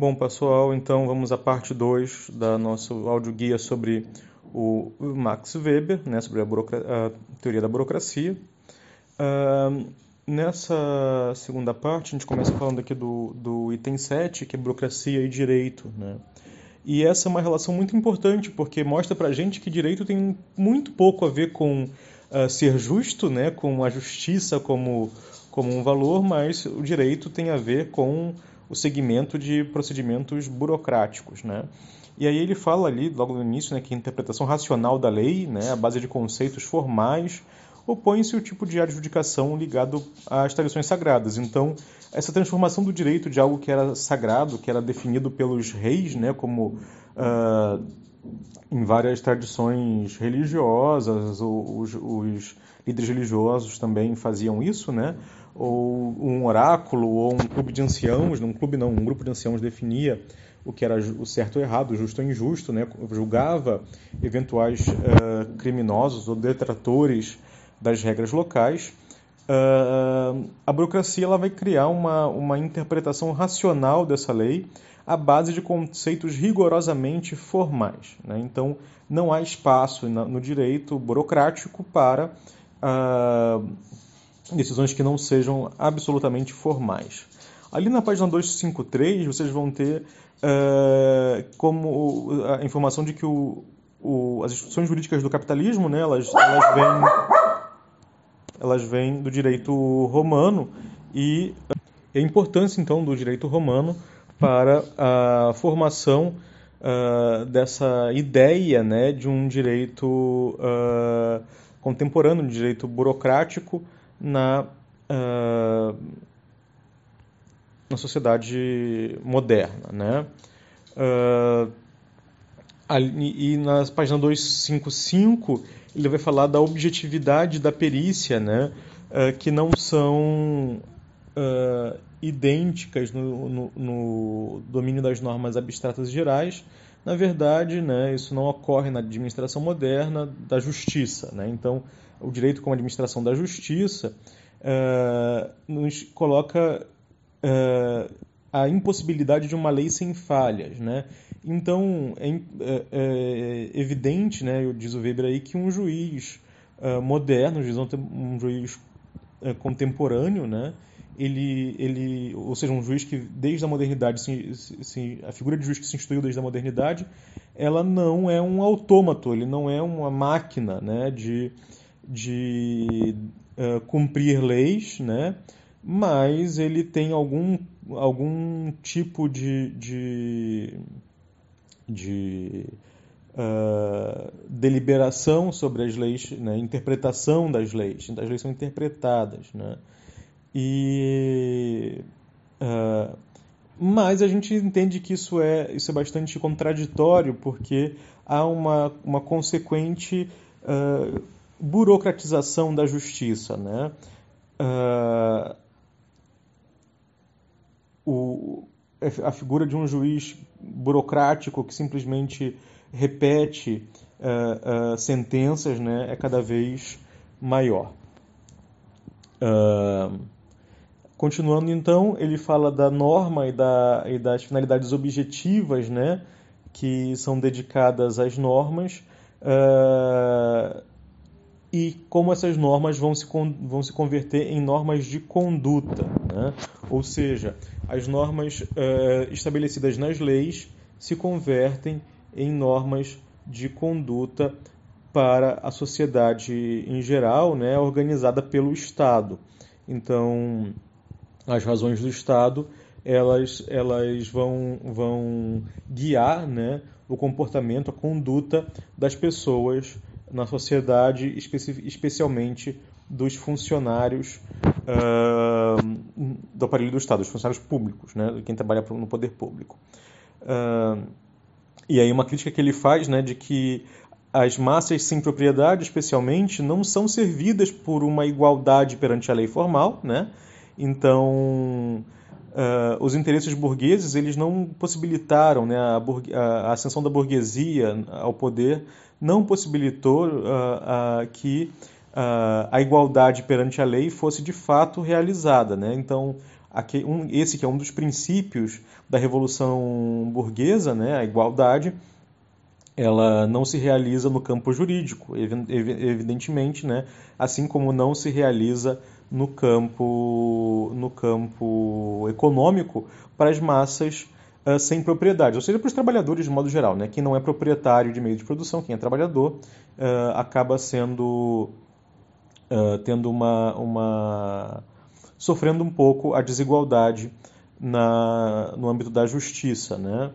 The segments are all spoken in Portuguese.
Bom, pessoal, então vamos à parte 2 da nosso áudio guia sobre o Max Weber, né, sobre a, a teoria da burocracia. Uh, nessa segunda parte, a gente começa falando aqui do, do item 7, que é burocracia e direito. Né? E essa é uma relação muito importante, porque mostra pra gente que direito tem muito pouco a ver com uh, ser justo, né, com a justiça como, como um valor, mas o direito tem a ver com o segmento de procedimentos burocráticos, né? E aí ele fala ali, logo no início, né, que a interpretação racional da lei, né, a base de conceitos formais, opõe-se ao tipo de adjudicação ligado às tradições sagradas. Então, essa transformação do direito de algo que era sagrado, que era definido pelos reis, né, como uh, em várias tradições religiosas, os, os líderes religiosos também faziam isso, né? Ou um oráculo, ou um clube de anciãos, um clube não, um grupo de anciãos definia o que era o certo ou errado, o justo ou injusto, né? julgava eventuais uh, criminosos ou detratores das regras locais. Uh, a burocracia ela vai criar uma, uma interpretação racional dessa lei à base de conceitos rigorosamente formais. Né? Então, não há espaço no direito burocrático para uh, decisões que não sejam absolutamente formais. Ali na página 253, vocês vão ter uh, como a informação de que o, o, as instituições jurídicas do capitalismo, né, elas, elas, vêm, elas vêm do direito romano e a importância, então, do direito romano para a formação uh, dessa ideia né, de um direito uh, contemporâneo, um direito burocrático, na, uh, na sociedade moderna. Né? Uh, ali, e na página 255 ele vai falar da objetividade da perícia, né? Uh, que não são idênticas no, no, no, domínio das normas abstratas gerais. Na verdade, né, isso não ocorre na administração moderna da justiça. Né? Então, o direito como administração da justiça, uh, nos coloca uh, a impossibilidade de uma lei sem falhas, né? Então é, é, é evidente, né, diz o Weber aí, que um juiz uh, moderno, um juiz contemporâneo, né, ele, ele, ou seja, um juiz que desde a modernidade, se, se, a figura de juiz que se instituiu desde a modernidade, ela não é um autômato, ele não é uma máquina, né, de de uh, cumprir leis, né? mas ele tem algum, algum tipo de, de, de uh, deliberação sobre as leis, né? interpretação das leis. As leis são interpretadas. Né? E, uh, mas a gente entende que isso é, isso é bastante contraditório, porque há uma, uma consequente. Uh, burocratização da justiça, né? Uh, o, a figura de um juiz burocrático que simplesmente repete uh, uh, sentenças, né, é cada vez maior. continuando então, ele fala da norma e, da, e das finalidades objetivas, né, que são dedicadas às normas. Uh, e como essas normas vão se, vão se converter em normas de conduta. Né? Ou seja, as normas uh, estabelecidas nas leis se convertem em normas de conduta para a sociedade em geral, né, organizada pelo Estado. Então, as razões do Estado elas, elas vão, vão guiar né, o comportamento, a conduta das pessoas na sociedade, especi especialmente dos funcionários uh, do aparelho do Estado, dos funcionários públicos, né, quem trabalha no poder público. Uh, e aí uma crítica que ele faz né, de que as massas sem propriedade, especialmente, não são servidas por uma igualdade perante a lei formal, né? Então, uh, os interesses burgueses eles não possibilitaram né, a, a, ascensão da burguesia ao poder não possibilitou uh, uh, que a igualdade perante a lei fosse de fato realizada. Né? Então, aqui, um, esse que é um dos princípios da revolução burguesa, né, a igualdade, ela não se realiza no campo jurídico, evidentemente, né, assim como não se realiza no campo, no campo econômico para as massas uh, sem propriedade, ou seja, para os trabalhadores de modo geral. Né? Quem não é proprietário de meio de produção, quem é trabalhador, uh, acaba sendo uh, tendo uma, uma sofrendo um pouco a desigualdade na, no âmbito da justiça, né?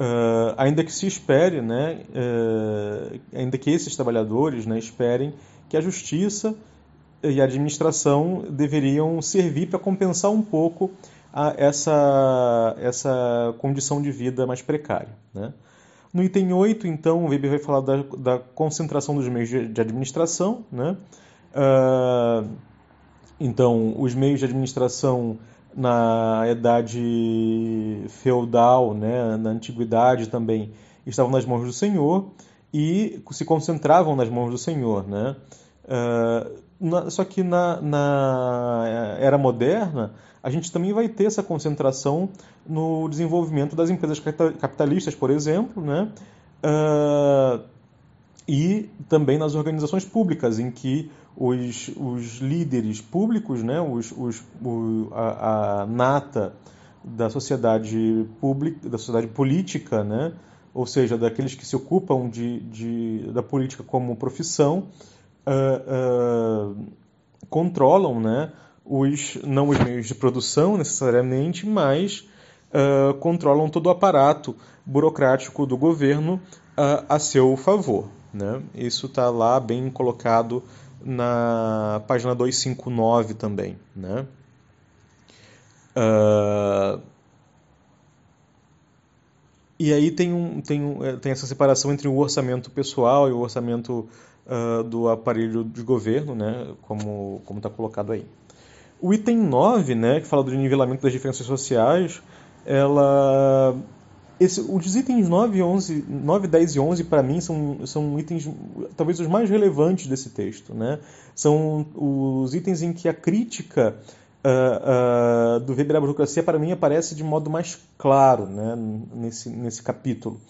Uh, ainda que se espere, né, uh, ainda que esses trabalhadores né, esperem que a justiça e a administração deveriam servir para compensar um pouco a essa, essa condição de vida mais precária. Né? No item 8, então, o Weber vai falar da, da concentração dos meios de, de administração. Né? Uh, então, os meios de administração na idade feudal, né, na antiguidade também, estavam nas mãos do Senhor e se concentravam nas mãos do Senhor. Né? Uh, na, só que na, na, era moderna, a gente também vai ter essa concentração no desenvolvimento das empresas capitalistas, por exemplo, né? Uh, e também nas organizações públicas, em que os, os líderes públicos, né, os, os, o, a, a, nata da sociedade pública, da sociedade política, né, ou seja, daqueles que se ocupam de, de da política como profissão, uh, uh, controlam, né, os não os meios de produção necessariamente, mas uh, controlam todo o aparato burocrático do governo a seu favor. Né? Isso está lá bem colocado na página 259 também. Né? E aí tem, um, tem, é, tem essa separação entre o orçamento pessoal e o orçamento uh, do aparelho de governo, né? como está colocado aí. O item 9, né, que fala do nivelamento das diferenças sociais, ela esse, os itens 9, 11, 9, 10 e 11, para mim, são, são itens talvez os mais relevantes desse texto. Né? São os itens em que a crítica uh, uh, do Weber à burocracia, para mim, aparece de modo mais claro né? nesse, nesse capítulo.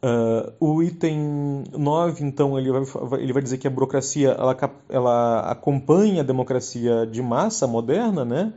Uh, o item 9, então, ele vai, ele vai dizer que a burocracia ela, ela acompanha a democracia de massa moderna, né?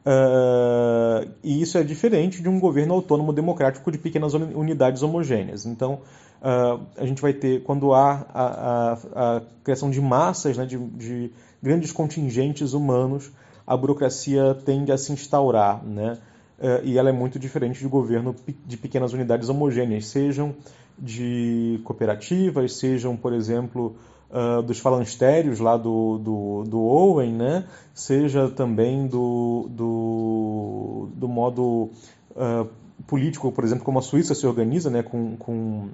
Uh, e isso é diferente de um governo autônomo democrático de pequenas unidades homogêneas. Então, uh, a gente vai ter, quando há a, a, a criação de massas, né, de, de, grandes contingentes humanos, a burocracia tende a se instaurar. Né? Uh, e ela é muito diferente do governo de pequenas unidades homogêneas, sejam de cooperativas, sejam, por exemplo, uh, dos falancérios lá do, do, do, Owen, né? seja também do, do, do modo uh, político, por exemplo, como a Suíça se organiza né? com, com,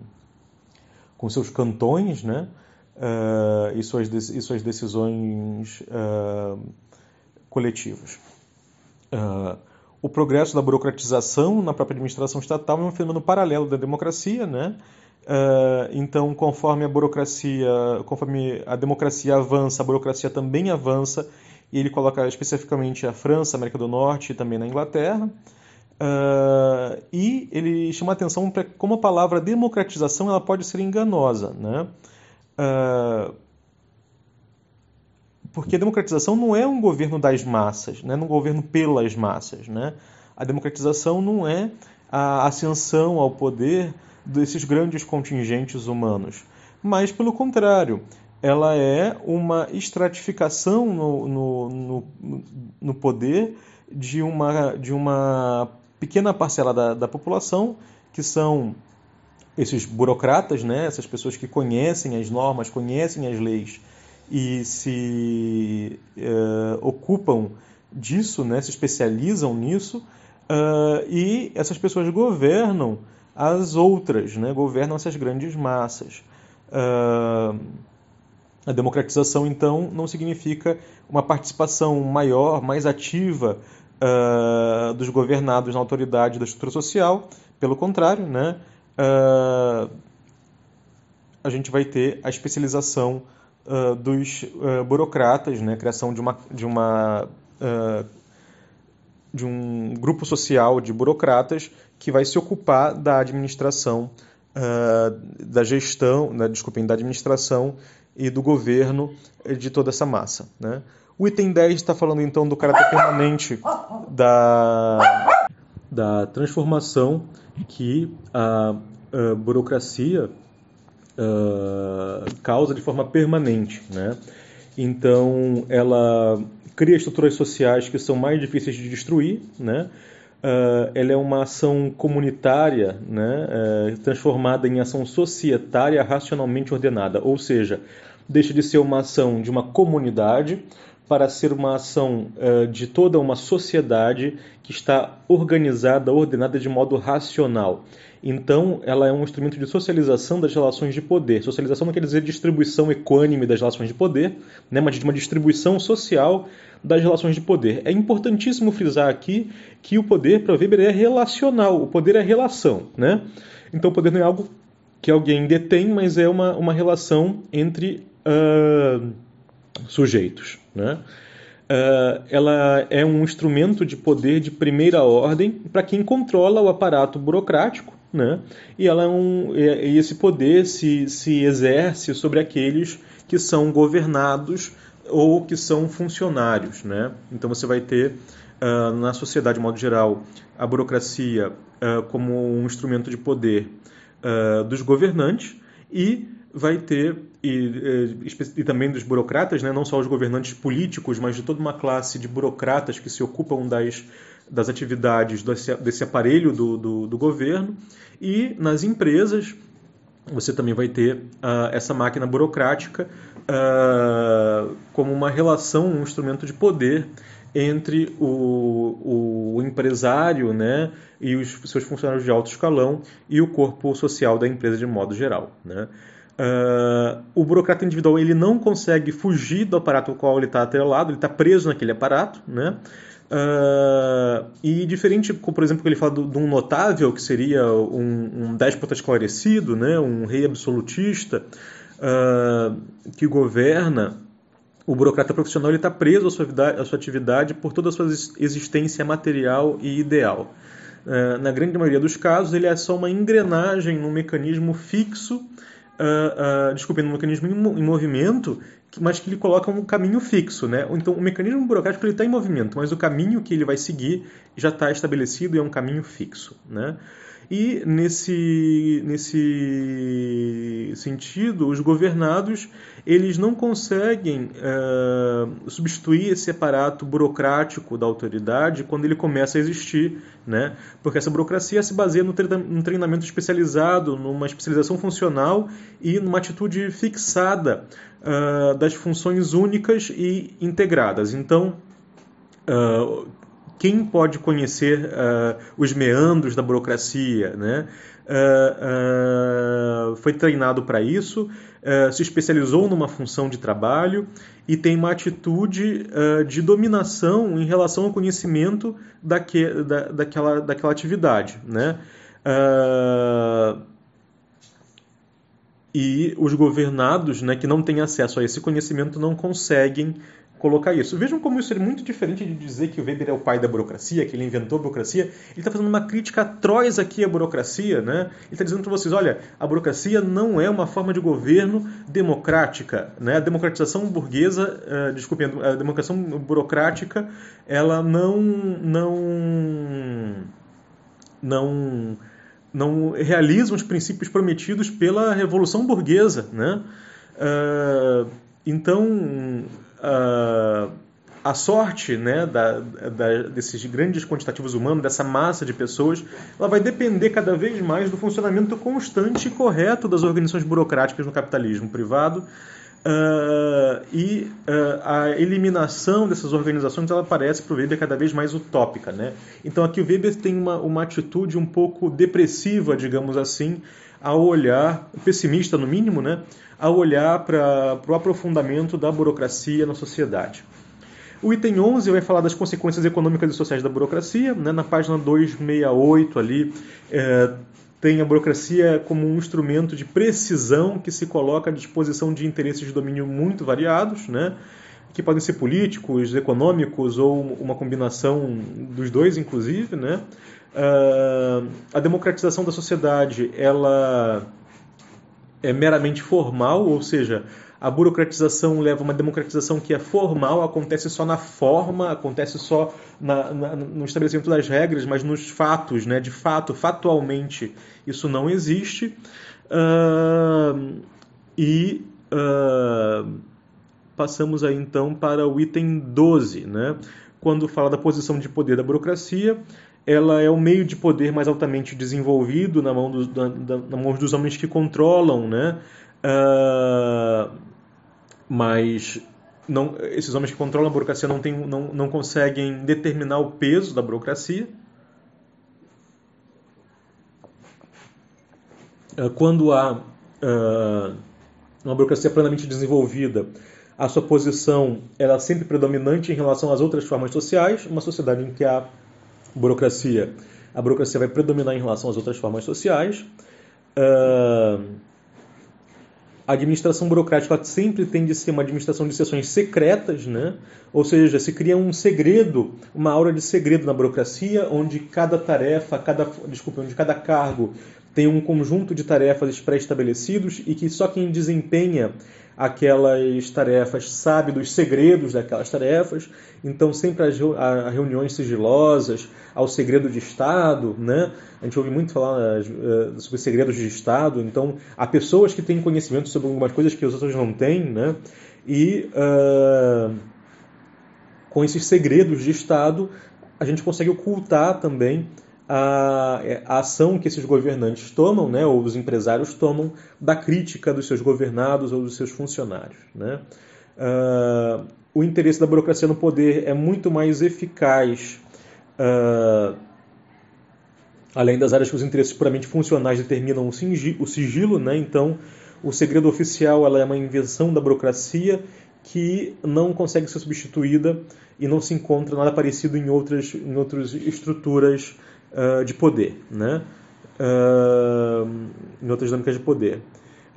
com seus cantões né? Uh, e, suas, e suas decisões coletivas. O progresso da burocratização na própria administração estatal é um fenômeno paralelo da democracia, né? Uh, então, conforme a burocracia, conforme a democracia avança, a burocracia também avança, e ele coloca especificamente a França, América do Norte e também na Inglaterra. Uh, e ele chama atenção para como a palavra democratização ela pode ser enganosa, né? Uh, porque a democratização não é um governo das massas, né? não é um governo pelas massas. Né? A democratização não é a ascensão ao poder desses grandes contingentes humanos, mas, pelo contrário, ela é uma estratificação no, no, no, no poder de uma, de uma pequena parcela da, da população, que são esses burocratas, né? essas pessoas que conhecem as normas, conhecem as leis e se uh, ocupam disso, né? se especializam nisso, uh, e essas pessoas governam as outras, né, governam essas grandes massas. Uh, a democratização, então, não significa uma participação maior, mais ativa uh, dos governados na autoridade da estrutura social. Pelo contrário, né, a gente vai ter a especialização dos burocratas, né, criação de uma, de uma uh, de um grupo social de burocratas que vai se ocupar da administração, uh, da gestão, né, desculpem, da administração e do governo de toda essa massa. Né? O item 10 está falando então do caráter permanente da, da transformação que a, a burocracia uh, causa de forma permanente. Né? Então, ela cria estruturas sociais que são mais difíceis de destruir, né? Uh, ela é uma ação comunitária, né, uh, transformada em ação societária racionalmente ordenada, ou seja, deixa de ser uma ação de uma comunidade para ser uma ação uh, de toda uma sociedade que está organizada, ordenada de modo racional. Então, ela é um instrumento de socialização das relações de poder. Socialização não quer dizer distribuição equânime das relações de poder, né, mas de uma distribuição social das relações de poder. É importantíssimo frisar aqui que o poder, para Weber, é relacional. O poder é relação. Né? Então, o poder não é algo que alguém detém, mas é uma, uma relação entre uh, sujeitos. Né? Uh, ela é um instrumento de poder de primeira ordem para quem controla o aparato burocrático, né? e, ela é um, e esse poder se, se exerce sobre aqueles que são governados ou que são funcionários. Né? Então você vai ter, uh, na sociedade de modo geral, a burocracia uh, como um instrumento de poder dos governantes e vai ter, e, e, também dos burocratas, né, não só os governantes políticos, mas de toda uma classe de burocratas que se ocupam das, das atividades desse, desse aparelho do, do, do governo. E nas empresas, você também vai ter uh, essa máquina burocrática uh, como uma relação, um instrumento de poder entre o, o, empresário né, e os seus funcionários de alto escalão e o corpo social da empresa de modo geral. Né? Uh, o burocrata individual ele não consegue fugir do aparato ao qual ele está atrelado, ele está preso naquele aparato, né? Uh, e diferente, por exemplo, que ele fala de um notável, que seria um, um déspota esclarecido, né? um rei absolutista, uh, que governa, o burocrata profissional está preso à sua, à sua, atividade por toda a sua existência material e ideal. Uh, na grande maioria dos casos, ele é só uma engrenagem num mecanismo fixo uh, desculpe, um mecanismo em movimento, mas que ele coloca um caminho fixo, né? Então, o mecanismo burocrático está em movimento, mas o caminho que ele vai seguir já está estabelecido e é um caminho fixo, né? E nesse, nesse sentido, os governados eles não conseguem uh, substituir esse aparato burocrático da autoridade quando ele começa a existir, né? porque essa burocracia se baseia no treinamento especializado, numa especialização funcional e numa atitude fixada uh, das funções únicas e integradas. Então, uh, quem pode conhecer uh, os meandros da burocracia, né? Uh, uh, foi treinado para isso, se especializou numa função de trabalho e tem uma atitude de dominação em relação ao conhecimento daque, da, daquela, daquela atividade. Né? E os governados né, que não têm acesso a esse conhecimento não conseguem colocar isso. Vejam como isso é muito diferente de dizer que o Weber é o pai da burocracia, que ele inventou a burocracia. Ele está fazendo uma crítica atroz aqui à burocracia. Né? Ele está dizendo para vocês, olha, a burocracia não é uma forma de governo democrática. Né? A democratização burguesa, uh, a democracia burocrática, ela não... não não não realiza os princípios prometidos pela Revolução Burguesa. Né? Uh, então, uh, a sorte né, da, da, desses grandes quantitativos humanos, dessa massa de pessoas, ela vai depender cada vez mais do funcionamento constante e correto das organizações burocráticas no capitalismo privado. Uh, e uh, a eliminação dessas organizações ela parece para o Weber cada vez mais utópica. Né? Então aqui o Weber tem uma, uma atitude um pouco depressiva, digamos assim, ao olhar, pessimista no mínimo, né? ao olhar para o aprofundamento da burocracia na sociedade. O item 11 vai falar das consequências econômicas e sociais da burocracia. Né? Na página 268 ali é, tem a burocracia como um instrumento de precisão que se coloca à disposição de interesses de domínio muito variados, né? que podem ser políticos, econômicos ou uma combinação dos dois, inclusive, né? Uh, a democratização da sociedade ela é meramente formal, ou seja, a burocratização leva a uma democratização que é formal, acontece só na forma, acontece só na, na, no estabelecimento das regras, mas nos fatos, né? de fato, factualmente, isso não existe. Uh, e uh, passamos aí então para o item 12, né? quando fala da posição de poder da burocracia, ela é o meio de poder mais altamente desenvolvido na mão dos, na, na mão dos homens que controlam, né? Uh, mas não, esses homens que controlam a burocracia não, tem, não, não conseguem determinar o peso da burocracia. Uh, quando há uh, uma burocracia plenamente desenvolvida, a sua posição ela é sempre predominante em relação às outras formas sociais. Uma sociedade em que há burocracia, a burocracia vai predominar em relação às outras formas sociais. Uh, a administração burocrática sempre tende a ser uma administração de sessões secretas, né? ou seja, se cria um segredo, uma aura de segredo na burocracia, onde cada tarefa, cada, desculpa, onde cada cargo tem um conjunto de tarefas pré-estabelecidos e que só quem desempenha aquelas tarefas sabe dos segredos daquelas tarefas, então sempre há reuniões sigilosas, ao segredo de Estado, né? A gente ouve muito falar uh, sobre segredos de Estado, então há pessoas que têm conhecimento sobre algumas coisas que os outros não têm, né? E uh, com esses segredos de Estado, a gente consegue ocultar também a, a, ação que esses governantes tomam, né, ou os empresários tomam, da crítica dos seus governados ou dos seus funcionários. Né? Uh, o interesse da burocracia no poder é muito mais eficaz, uh, além das áreas que os interesses puramente funcionais determinam o sigilo, o sigilo né? então o segredo oficial ela é uma invenção da burocracia que não consegue ser substituída e não se encontra nada parecido em outras, em outras estruturas uh, de poder, né? Uh, em outras dinâmicas de poder.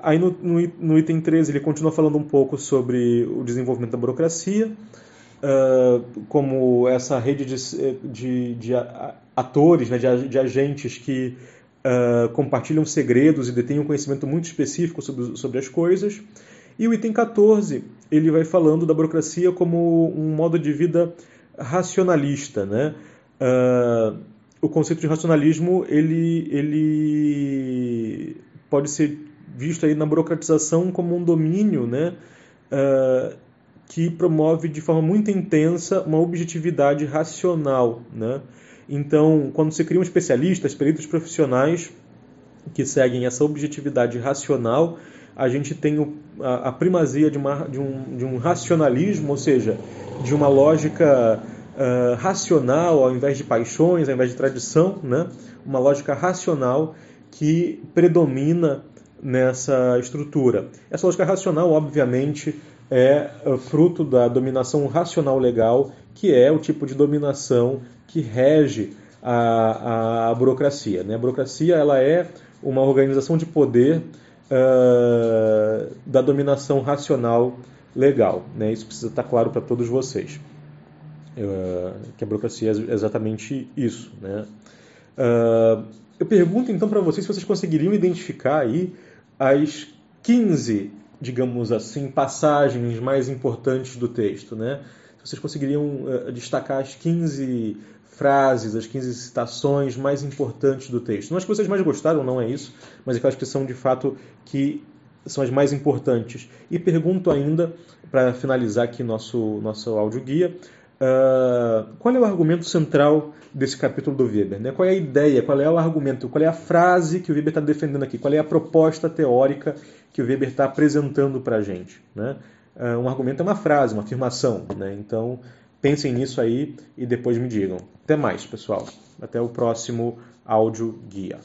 Aí no, no, no, item 13 ele continua falando um pouco sobre o desenvolvimento da burocracia, uh, como essa rede de, de, de atores, né, de, de, agentes que uh, compartilham segredos e detêm um conhecimento muito específico sobre, sobre as coisas. E o item 14 ele vai falando da burocracia como um modo de vida racionalista, né? Uh, o conceito de racionalismo ele, ele pode ser visto aí na burocratização como um domínio né, uh, que promove de forma muito intensa uma objetividade racional. Né? Então, quando se criam especialistas, peritos profissionais que seguem essa objetividade racional, a gente tem o, a, a, primazia de, uma, de, um, de um racionalismo, ou seja, de uma lógica uh, racional ao invés de paixões, ao invés de tradição, né? uma lógica racional que predomina nessa estrutura. Essa lógica racional, obviamente, é ah, fruto da dominação racional legal, que é o tipo de dominação que rege a, a burocracia. Né? A burocracia ela é uma organização de poder uh, da dominação racional legal. Né? Isso precisa estar claro para todos vocês. Uh, que a burocracia é exatamente isso. Né? Uh, eu pergunto então para vocês se vocês conseguiriam identificar aí as 15, digamos assim, passagens mais importantes do texto. Né? Se vocês conseguiriam uh, destacar as 15 frases, as 15 citações mais importantes do texto. Não as que vocês mais gostaram, não é isso, mas aquelas que são de fato que são as mais importantes. E pergunto ainda, para finalizar aqui nosso, nosso áudio guia, Uh, qual é o argumento central desse capítulo do Weber? Né? Qual é a ideia, qual é o argumento, qual é a frase que o Weber está defendendo aqui? Qual é a proposta teórica que o Weber está apresentando para a gente? Né? Uh, um argumento é uma frase, uma afirmação. Né? Então, pensem nisso aí e depois me digam. Até mais, pessoal. Até o próximo áudio guia.